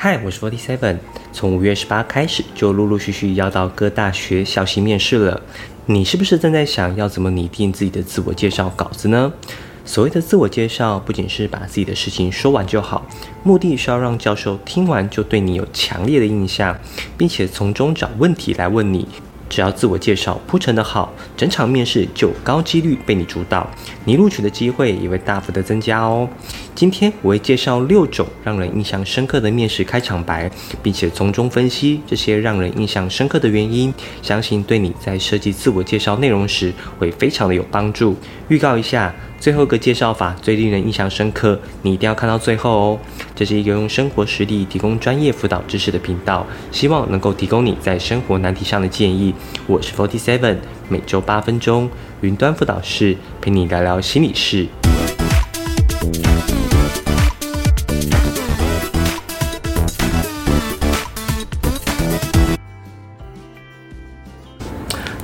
嗨，我是 Forty Seven。从五月十八开始，就陆陆续续要到各大学校型面试了。你是不是正在想要怎么拟定自己的自我介绍稿子呢？所谓的自我介绍，不仅是把自己的事情说完就好，目的是要让教授听完就对你有强烈的印象，并且从中找问题来问你。只要自我介绍铺陈的好，整场面试就高几率被你主导，你录取的机会也会大幅的增加哦。今天我会介绍六种让人印象深刻的面试开场白，并且从中分析这些让人印象深刻的原因，相信对你在设计自我介绍内容时会非常的有帮助。预告一下。最后一个介绍法最令人印象深刻，你一定要看到最后哦。这是一个用生活实例提供专业辅导知识的频道，希望能够提供你在生活难题上的建议。我是 Forty Seven，每周八分钟，云端辅导室陪你聊聊心理事。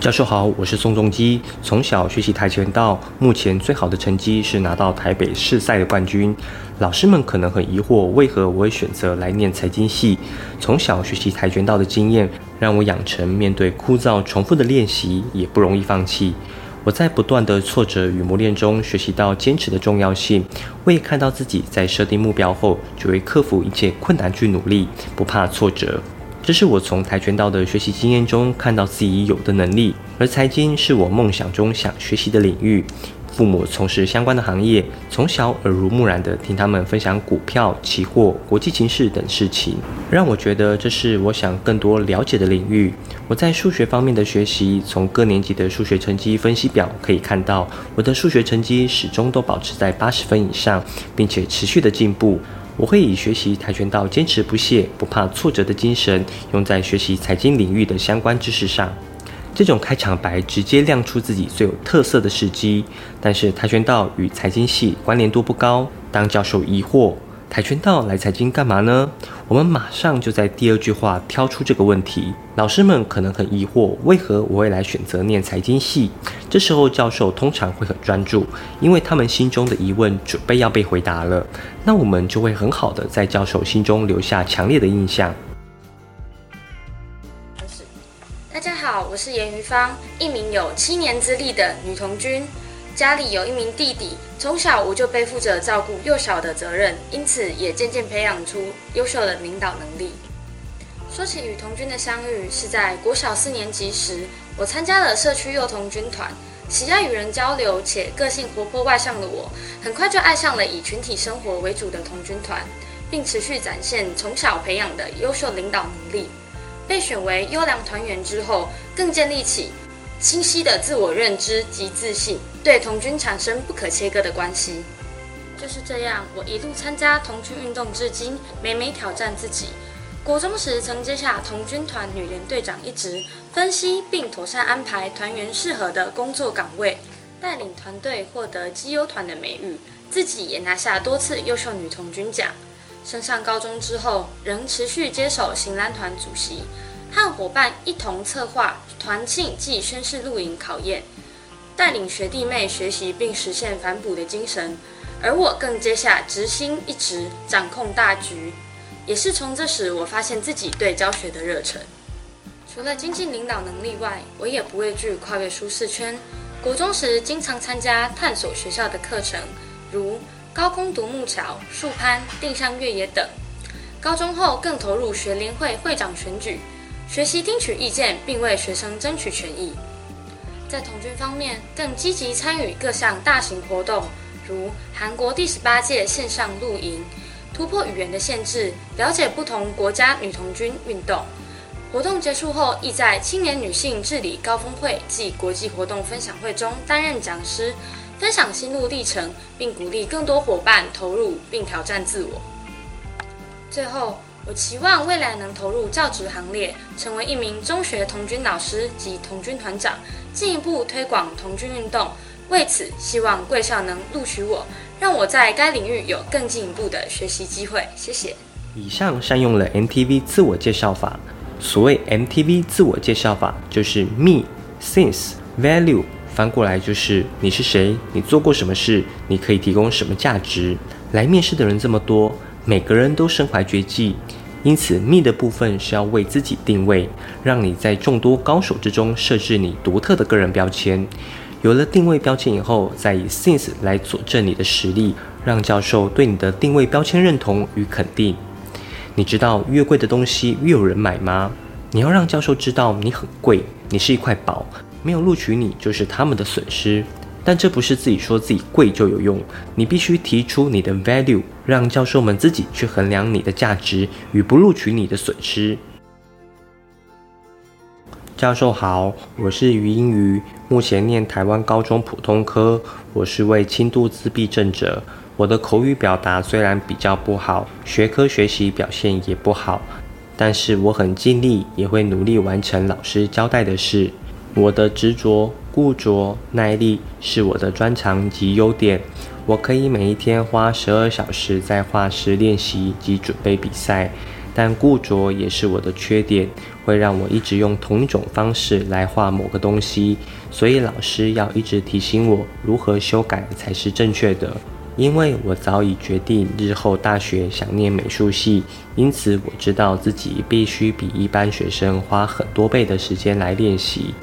教授好，我是宋仲基。从小学习跆拳道，目前最好的成绩是拿到台北市赛的冠军。老师们可能很疑惑，为何我会选择来念财经系？从小学习跆拳道的经验，让我养成面对枯燥重复的练习也不容易放弃。我在不断的挫折与磨练中，学习到坚持的重要性。我也看到自己在设定目标后，就会克服一切困难去努力，不怕挫折。这是我从跆拳道的学习经验中看到自己有的能力，而财经是我梦想中想学习的领域。父母从事相关的行业，从小耳濡目染地听他们分享股票、期货、国际情势等事情，让我觉得这是我想更多了解的领域。我在数学方面的学习，从各年级的数学成绩分析表可以看到，我的数学成绩始终都保持在八十分以上，并且持续的进步。我会以学习跆拳道坚持不懈、不怕挫折的精神，用在学习财经领域的相关知识上。这种开场白直接亮出自己最有特色的事迹，但是跆拳道与财经系关联度不高。当教授疑惑。跆拳道来财经干嘛呢？我们马上就在第二句话挑出这个问题。老师们可能很疑惑，为何我会来选择念财经系？这时候教授通常会很专注，因为他们心中的疑问准备要被回答了。那我们就会很好的在教授心中留下强烈的印象。大家好，我是严于芳，一名有七年资历的女童军。家里有一名弟弟，从小我就背负着照顾幼小的责任，因此也渐渐培养出优秀的领导能力。说起与童军的相遇，是在国小四年级时，我参加了社区幼童军团。喜爱与人交流且个性活泼外向的我，很快就爱上了以群体生活为主的童军团，并持续展现从小培养的优秀领导能力。被选为优良团员之后，更建立起。清晰的自我认知及自信，对童军产生不可切割的关系。就是这样，我一路参加童军运动至今，每每挑战自己。国中时曾接下童军团女联队长一职，分析并妥善安排团员适合的工作岗位，带领团队获得绩优团的美誉，自己也拿下多次优秀女童军奖。升上高中之后，仍持续接手行蓝团主席。和伙伴一同策划团庆暨宣誓露营考验，带领学弟妹学习并实现反哺的精神，而我更接下执行一职，掌控大局。也是从这时，我发现自己对教学的热忱。除了精进领导能力外，我也不畏惧跨越舒适圈。国中时经常参加探索学校的课程，如高空独木桥、树攀、定向越野等。高中后更投入学联会会长选举。学习听取意见，并为学生争取权益。在童军方面，更积极参与各项大型活动，如韩国第十八届线上露营，突破语言的限制，了解不同国家女童军运动。活动结束后，亦在青年女性治理高峰会暨国际活动分享会中担任讲师，分享心路历程，并鼓励更多伙伴投入并挑战自我。最后。我期望未来能投入教职行列，成为一名中学童军老师及童军团长，进一步推广童军运动。为此，希望贵校能录取我，让我在该领域有更进一步的学习机会。谢谢。以上善用了 MTV 自我介绍法。所谓 MTV 自我介绍法，就是 Me、Since、Value，翻过来就是你是谁，你做过什么事，你可以提供什么价值。来面试的人这么多。每个人都身怀绝技，因此密的部分是要为自己定位，让你在众多高手之中设置你独特的个人标签。有了定位标签以后，再以 Since 来佐证你的实力，让教授对你的定位标签认同与肯定。你知道越贵的东西越有人买吗？你要让教授知道你很贵，你是一块宝，没有录取你就是他们的损失。但这不是自己说自己贵就有用，你必须提出你的 value，让教授们自己去衡量你的价值与不录取你的损失。教授好，我是余英瑜，目前念台湾高中普通科。我是位轻度自闭症者，我的口语表达虽然比较不好，学科学习表现也不好，但是我很尽力，也会努力完成老师交代的事。我的执着、固着、耐力是我的专长及优点。我可以每一天花十二小时在画室练习及准备比赛。但固着也是我的缺点，会让我一直用同一种方式来画某个东西，所以老师要一直提醒我如何修改才是正确的。因为我早已决定日后大学想念美术系，因此我知道自己必须比一般学生花很多倍的时间来练习。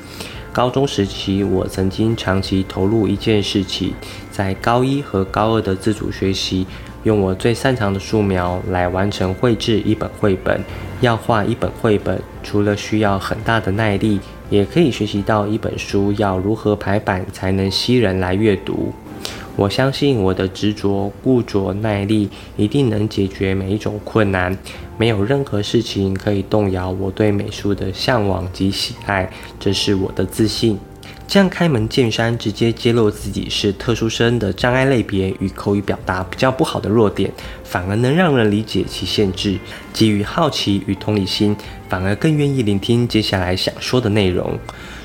高中时期，我曾经长期投入一件事情，在高一和高二的自主学习。用我最擅长的素描来完成绘制一本绘本。要画一本绘本，除了需要很大的耐力，也可以学习到一本书要如何排版才能吸人来阅读。我相信我的执着、固着、耐力一定能解决每一种困难。没有任何事情可以动摇我对美术的向往及喜爱，这是我的自信。这样开门见山，直接揭露自己是特殊生的障碍类别与口语表达比较不好的弱点，反而能让人理解其限制。基于好奇与同理心，反而更愿意聆听接下来想说的内容，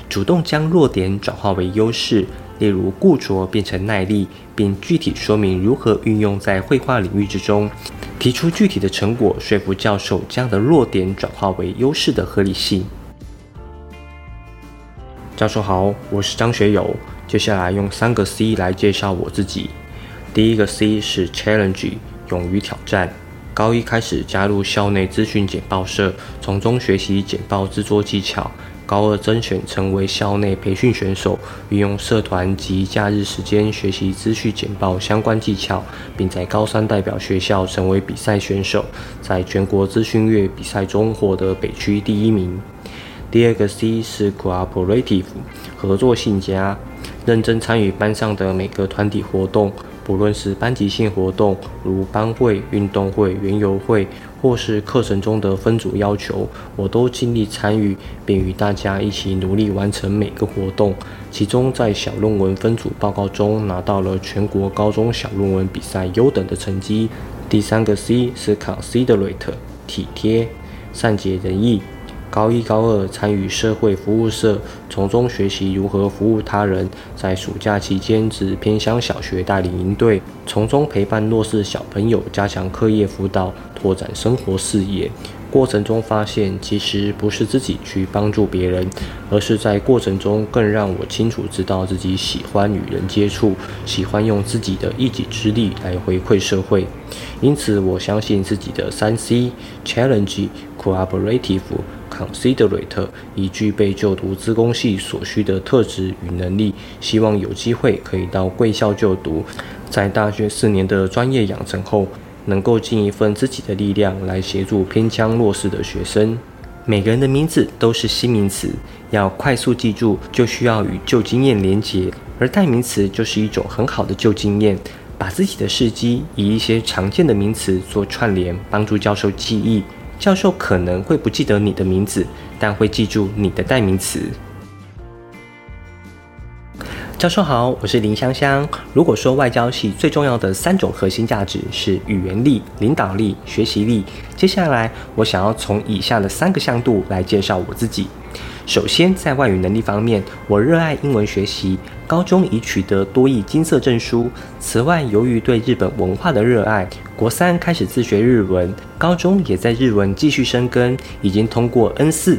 主动将弱点转化为优势，例如固着变成耐力，并具体说明如何运用在绘画领域之中，提出具体的成果，说服教授这样的弱点转化为优势的合理性。教授好，我是张学友。接下来用三个 C 来介绍我自己。第一个 C 是 Challenge，勇于挑战。高一开始加入校内资讯简报社，从中学习简报制作技巧。高二甄选成为校内培训选手，运用社团及假日时间学习资讯简报相关技巧，并在高三代表学校成为比赛选手，在全国资讯月比赛中获得北区第一名。第二个 C 是 cooperative，合作性佳，认真参与班上的每个团体活动，不论是班级性活动，如班会、运动会、园游会，或是课程中的分组要求，我都尽力参与，并与大家一起努力完成每个活动。其中在小论文分组报告中拿到了全国高中小论文比赛优等的成绩。第三个 C 是 considerate，体贴，善解人意。高一、高二参与社会服务社，从中学习如何服务他人。在暑假期间，至偏乡小学带领营队，从中陪伴弱势小朋友，加强课业辅导，拓展生活视野。过程中发现，其实不是自己去帮助别人，而是在过程中更让我清楚知道自己喜欢与人接触，喜欢用自己的一己之力来回馈社会。因此，我相信自己的三 C：Challenge、Cooperative。Considerate 已具备就读资工系所需的特质与能力，希望有机会可以到贵校就读，在大学四年的专业养成后，能够尽一份自己的力量来协助偏腔弱势的学生。每个人的名字都是新名词，要快速记住，就需要与旧经验连结，而代名词就是一种很好的旧经验，把自己的事迹以一些常见的名词做串联，帮助教授记忆。教授可能会不记得你的名字，但会记住你的代名词。教授好，我是林香香。如果说外交系最重要的三种核心价值是语言力、领导力、学习力，接下来我想要从以下的三个向度来介绍我自己。首先，在外语能力方面，我热爱英文学习，高中已取得多益金色证书。此外，由于对日本文化的热爱，国三开始自学日文，高中也在日文继续深耕，已经通过 N 四。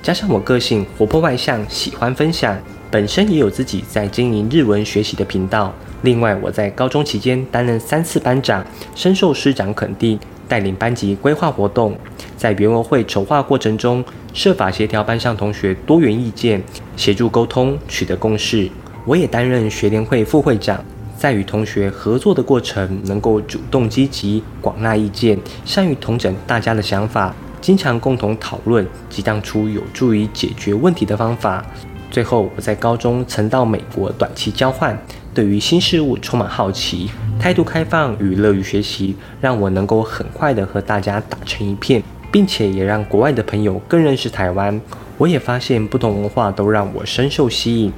加上我个性活泼外向，喜欢分享，本身也有自己在经营日文学习的频道。另外，我在高中期间担任三次班长，深受师长肯定。带领班级规划活动，在园文会筹划过程中，设法协调班上同学多元意见，协助沟通，取得共识。我也担任学联会副会长，在与同学合作的过程，能够主动积极，广纳意见，善于统整大家的想法，经常共同讨论，激荡出有助于解决问题的方法。最后，我在高中曾到美国短期交换，对于新事物充满好奇，态度开放与乐于学习，让我能够很快的和大家打成一片，并且也让国外的朋友更认识台湾。我也发现不同文化都让我深受吸引，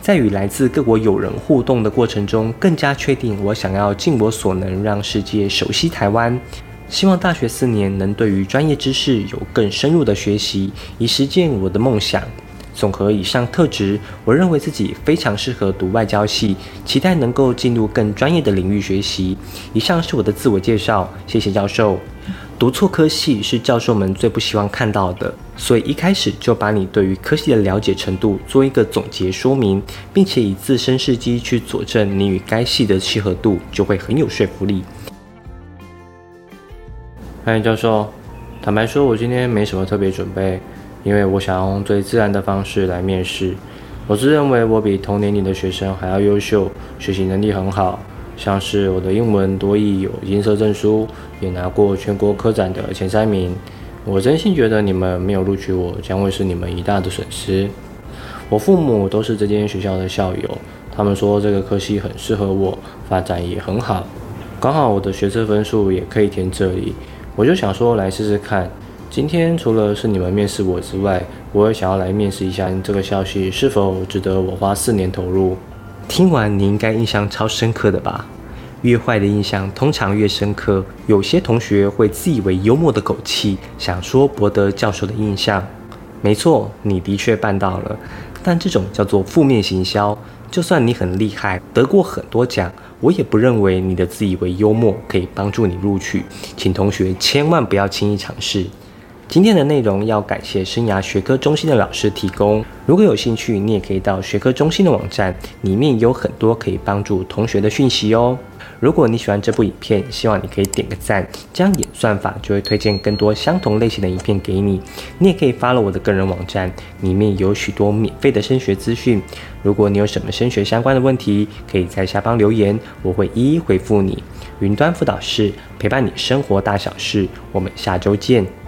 在与来自各国友人互动的过程中，更加确定我想要尽我所能让世界熟悉台湾。希望大学四年能对于专业知识有更深入的学习，以实践我的梦想。综合以上特质，我认为自己非常适合读外交系，期待能够进入更专业的领域学习。以上是我的自我介绍，谢谢教授。读错科系是教授们最不希望看到的，所以一开始就把你对于科系的了解程度做一个总结说明，并且以自身事迹去佐证你与该系的契合度，就会很有说服力。欢迎教授。坦白说，我今天没什么特别准备。因为我想用最自然的方式来面试，我自认为我比同年龄的学生还要优秀，学习能力很好，像是我的英文多益有银色证书，也拿过全国科展的前三名。我真心觉得你们没有录取我，将会是你们一大的损失。我父母都是这间学校的校友，他们说这个科系很适合我，发展也很好，刚好我的学测分数也可以填这里，我就想说来试试看。今天除了是你们面试我之外，我也想要来面试一下这个消息是否值得我花四年投入。听完你应该印象超深刻的吧？越坏的印象通常越深刻。有些同学会自以为幽默的口气，想说博得教授的印象。没错，你的确办到了，但这种叫做负面行销。就算你很厉害，得过很多奖，我也不认为你的自以为幽默可以帮助你录取。请同学千万不要轻易尝试。今天的内容要感谢生涯学科中心的老师提供。如果有兴趣，你也可以到学科中心的网站，里面有很多可以帮助同学的讯息哦。如果你喜欢这部影片，希望你可以点个赞，这样演算法就会推荐更多相同类型的影片给你。你也可以发了我的个人网站，里面有许多免费的升学资讯。如果你有什么升学相关的问题，可以在下方留言，我会一一回复你。云端辅导室陪伴你生活大小事，我们下周见。